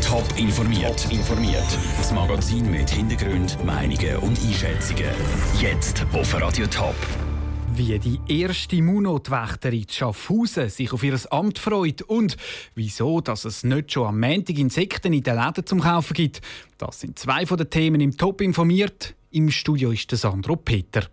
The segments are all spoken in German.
Top informiert. informiert. Das Magazin mit Hintergrund, Meinungen und Einschätzungen. Jetzt auf Radio Top. Wie die erste Munotwächterin Schaffhausen sich auf ihr Amt freut und wieso dass es nicht schon am Montag Insekten in den Läden zum Kaufen gibt. Das sind zwei von den Themen im Top informiert. Im Studio ist der Sandro Peter.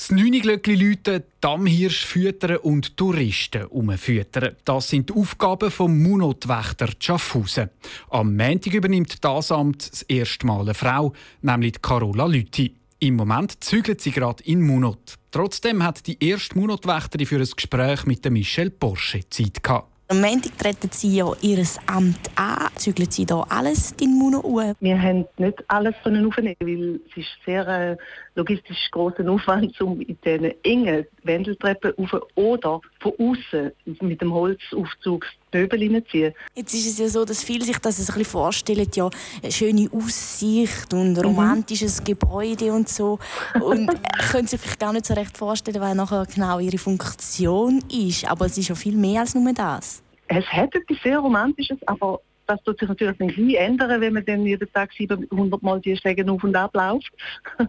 Das Neuniglöckli läuten, Dammhirsch füttern und Touristen umfüttern. Das sind die Aufgaben vom Munotwächter Schaffhausen. Am Montag übernimmt das Amt das erste Mal eine Frau, nämlich Carola Lüthi. Im Moment zügelt sie gerade in Munot. Trotzdem hat die erste Munotwächterin für ein Gespräch mit Michel Porsche Zeit gehabt. Am Montag treten Sie ja Ihr Amt an. Zügeln Sie da alles in Muno um? Wir haben nicht alles aufnehmen, weil es ist sehr äh, logistisch großen Aufwand, um in diesen engen Wendeltreppen rauf oder von außen mit dem Holzaufzug Möbel hineinziehen. Jetzt ist es ja so, dass viele sich das ein bisschen vorstellen, ja, eine schöne Aussicht und ein mhm. romantisches mhm. Gebäude und so. Und können sich vielleicht gar nicht so recht vorstellen, was nachher genau ihre Funktion ist. Aber es ist ja viel mehr als nur das. Es hat etwas sehr Romantisches, aber das tut sich natürlich gleich ändern, wenn man dann jeden Tag 700 Mal die Stege auf und ab läuft.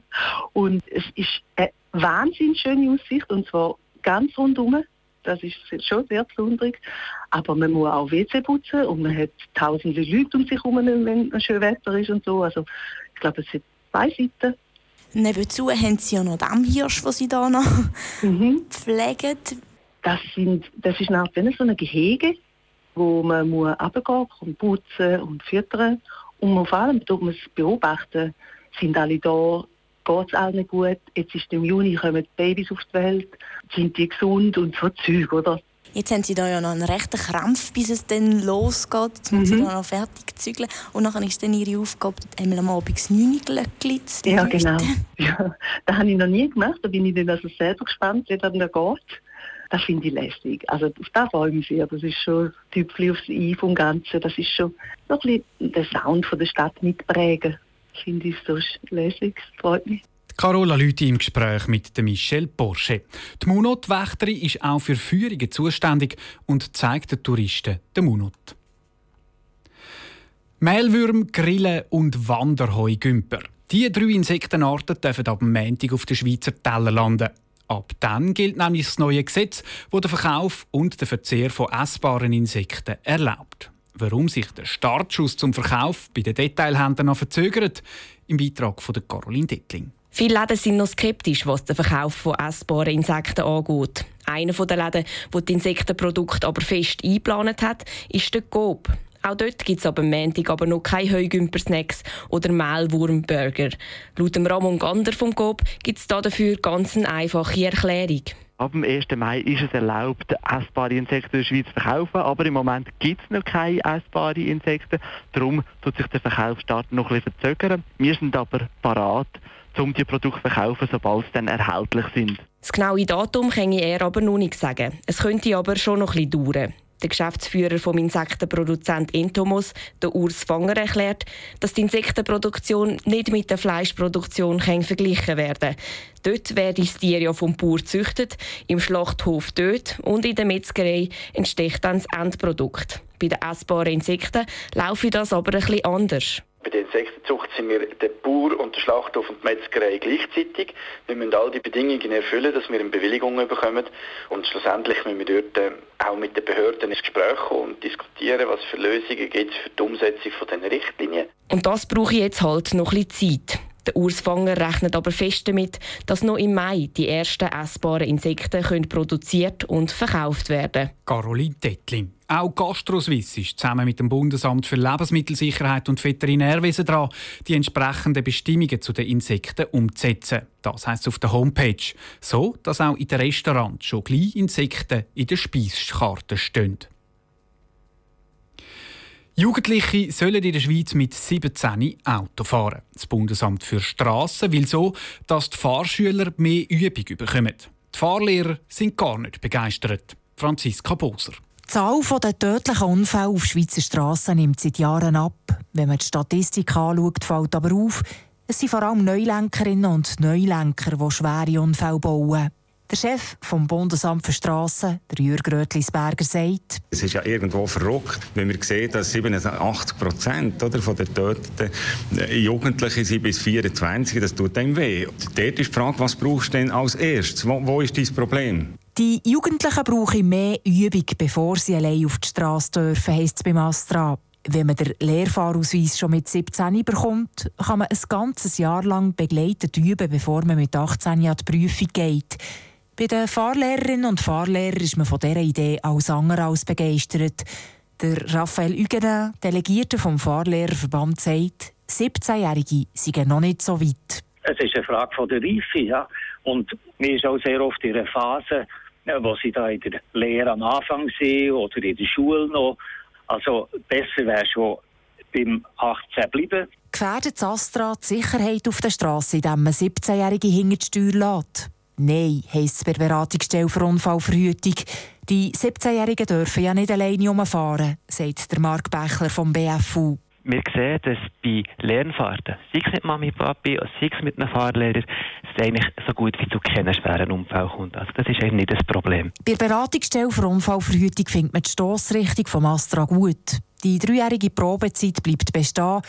und es ist eine wahnsinnig schöne Aussicht und zwar ganz rundum. Das ist schon sehr besonders. Aber man muss auch WC putzen und man hat tausende Leute um sich herum, wenn es schön Wetter ist und so. Also ich glaube, es sind zwei Seiten. Nebenzu haben Sie ja noch Dammhirsch, die Sie da noch mhm. pflegen. Das, sind, das ist nach so ein Gehege, wo man muss runtergehen und putzen und füttern. Und vor allem tut man es beobachten, sind alle da, geht es allen gut, jetzt ist im Juni, kommen die Babys auf die Welt, sind die gesund und so Zeug, oder? Jetzt haben Sie da ja noch einen rechten Krampf, bis es dann losgeht. Jetzt müssen mhm. Sie da noch fertig zügeln. Und dann ist dann Ihre Aufgabe, einmal am Abend das 9 Glöckchen zu Ja, genau. Ja, das habe ich noch nie gemacht. Da bin ich dann also selber gespannt, wie das dann geht. Das finde ich lässig. Also auf das freue ich mich sehr. Das ist schon ein Tüpfchen aufs I vom Ganzen. Das ist schon so ein bisschen den Sound von der Stadt mitprägen. Finde ich so lässig. Freut mich. Carola Lüthi im Gespräch mit Michelle Porsche. Die Munot-Wächterin ist auch für Führungen zuständig und zeigt den Touristen den Munot. Mehlwürm, Grillen und Wanderheugümper. Diese drei Insektenarten dürfen ab Montag auf den Schweizer Teller landen. Ab dann gilt nämlich das neue Gesetz, das den Verkauf und den Verzehr von essbaren Insekten erlaubt. Warum sich der Startschuss zum Verkauf bei den Detailhändlern noch verzögert, im Beitrag von Caroline Dettling. Viele Läden sind noch skeptisch, was den Verkauf von essbaren Insekten angeht. Einer der Läden, der die Insektenprodukte aber fest eingeplant hat, ist der Coop. Auch dort gibt es ab Montag aber noch keine Heugümper-Snacks oder Mehlwurmburger. Laut dem Ramon Gander vom Coop gibt es dafür ganz eine einfache Erklärung. Ab dem 1. Mai ist es erlaubt, essbare Insekten in der Schweiz zu verkaufen, aber im Moment gibt es noch keine essbaren Insekten. Darum tut sich der Verkaufsstart noch bisschen verzögern. Wir sind aber parat, um die Produkte zu verkaufen, sobald sie dann erhältlich sind. Das genaue Datum kann er aber noch nicht sagen. Es könnte aber schon noch bisschen dauern. Der Geschäftsführer vom Insektenproduzent Entomos, der Urs Fanger, erklärt, dass die Insektenproduktion nicht mit der Fleischproduktion verglichen werden kann. Dort werden die Tiere ja vom Bauer gezüchtet, im Schlachthof dort und in der Metzgerei entsteht dann das Endprodukt. Bei den essbaren Insekten laufe das aber ein bisschen anders. Bei der Insektenzucht sind wir der Bauer und der Schlachthof und die Metzgerei gleichzeitig. Wir müssen all die Bedingungen erfüllen, dass wir eine Bewilligung bekommen. Und schlussendlich müssen wir dort äh, auch mit den Behörden ins Gespräch kommen und diskutieren, was für Lösungen gibt es für die Umsetzung von diesen Richtlinien. Und das brauche ich jetzt halt noch ein bisschen Zeit. Der Urs rechnet aber fest damit, dass noch im Mai die ersten essbaren Insekten können produziert und verkauft werden Caroline Dettling. Auch GastroSwiss ist zusammen mit dem Bundesamt für Lebensmittelsicherheit und Veterinärwesen dran, die entsprechenden Bestimmungen zu den Insekten umzusetzen. Das heißt auf der Homepage. So, dass auch in den Restaurants schon gleich Insekten in der Speiskarte stehen. Jugendliche sollen in der Schweiz mit 17 Auto fahren. Das Bundesamt für Strassen will so, dass die Fahrschüler mehr Übung bekommen. Die Fahrlehrer sind gar nicht begeistert. Franziska Boser. Die Zahl der tödlichen Unfälle auf Schweizer Strassen nimmt seit Jahren ab. Wenn man die Statistik anschaut, fällt aber auf, es sind vor allem Neulenkerinnen und Neulenker, die schwere Unfälle bauen. Der Chef vom Bundesamt für Strassen, der Jürg Rötlisberger, sagt, es ist ja irgendwo verrückt, wenn wir sehen, dass 87 Prozent der Töteten äh, Jugendliche sind bis 24, das tut einem weh. Dort ist die Frage, was brauchst du denn als erstes? Wo, wo ist dein Problem? Die Jugendlichen brauchen mehr Übung, bevor sie allein auf die Straße dürfen, heisst es beim Astra. Wenn man den Lehrfahrausweis schon mit 17 bekommt, kann man ein ganzes Jahr lang begleitet üben, bevor man mit 18 an die Prüfung geht. Bei den Fahrlehrerinnen und Fahrlehrern ist man von dieser Idee als andere als begeistert. Der Raphael Ügener, Delegierter vom Fahrlehrerverband, sagt, 17-Jährige seien noch nicht so weit. Es ist eine Frage von der Reife, ja. Und mir ist auch sehr oft in einer Phase, wo sie da in der Lehre am Anfang sind oder in der Schule noch. Also besser wäre schon beim 18 bleiben. Gefährdet das Astra die Sicherheit auf der Straße, indem man 17-Jährige hinter die Steuer lässt? Nein, heisst es bei der Beratungsstelle für Unfallverhütung. Die 17-Jährigen dürfen ja nicht alleine umfahren, sagt der Marc Bechler vom BFU. Wir sehen, dass bei Lernfahrten, sei es mit Mami, Papi, sei es mit einem Fahrlehrer, es eigentlich so gut wie zu keinen schweren Unfall kommt. Also das ist eigentlich nicht das Problem. Bei der Beratungsstelle für Unfallverhütung findet man die Stossrichtung vom Astra gut. Die dreijährige Probezeit bleibt bestehen.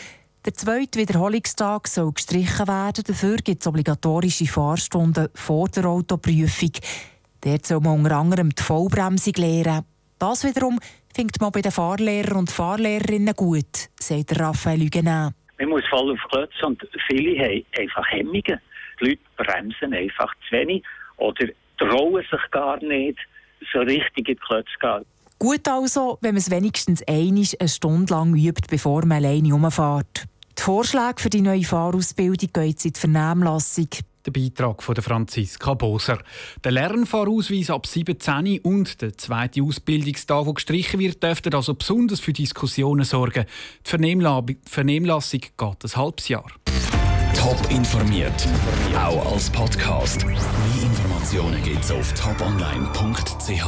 Der zweite Wiederholungstag soll gestrichen werden. Dafür gibt es obligatorische Fahrstunden vor der Autoprüfung. Dort soll man unter anderem die Vollbremsung lernen. Das wiederum findet man bei den Fahrlehrern und Fahrlehrerinnen gut, sagt Raphael Huguenin. Man muss voll auf Klötze und viele haben einfach Hemmungen. Die Leute bremsen einfach zu wenig oder trauen sich gar nicht, so richtig in die Klötze zu gehen. Gut also, wenn man es wenigstens eine Stunde lang übt, bevor man alleine umfährt. Die Vorschläge für die neue Fahrausbildung gehen jetzt in die Vernehmlassung. Der Beitrag von Franziska Boser. Der Lernfahrausweis ab 17 und der zweite Ausbildungstag, der gestrichen wird, dürften also besonders für Diskussionen sorgen. Die Vernehmlassung geht ein halbes Jahr. Top informiert, auch als Podcast. Mehr Informationen gibt es auf toponline.ch.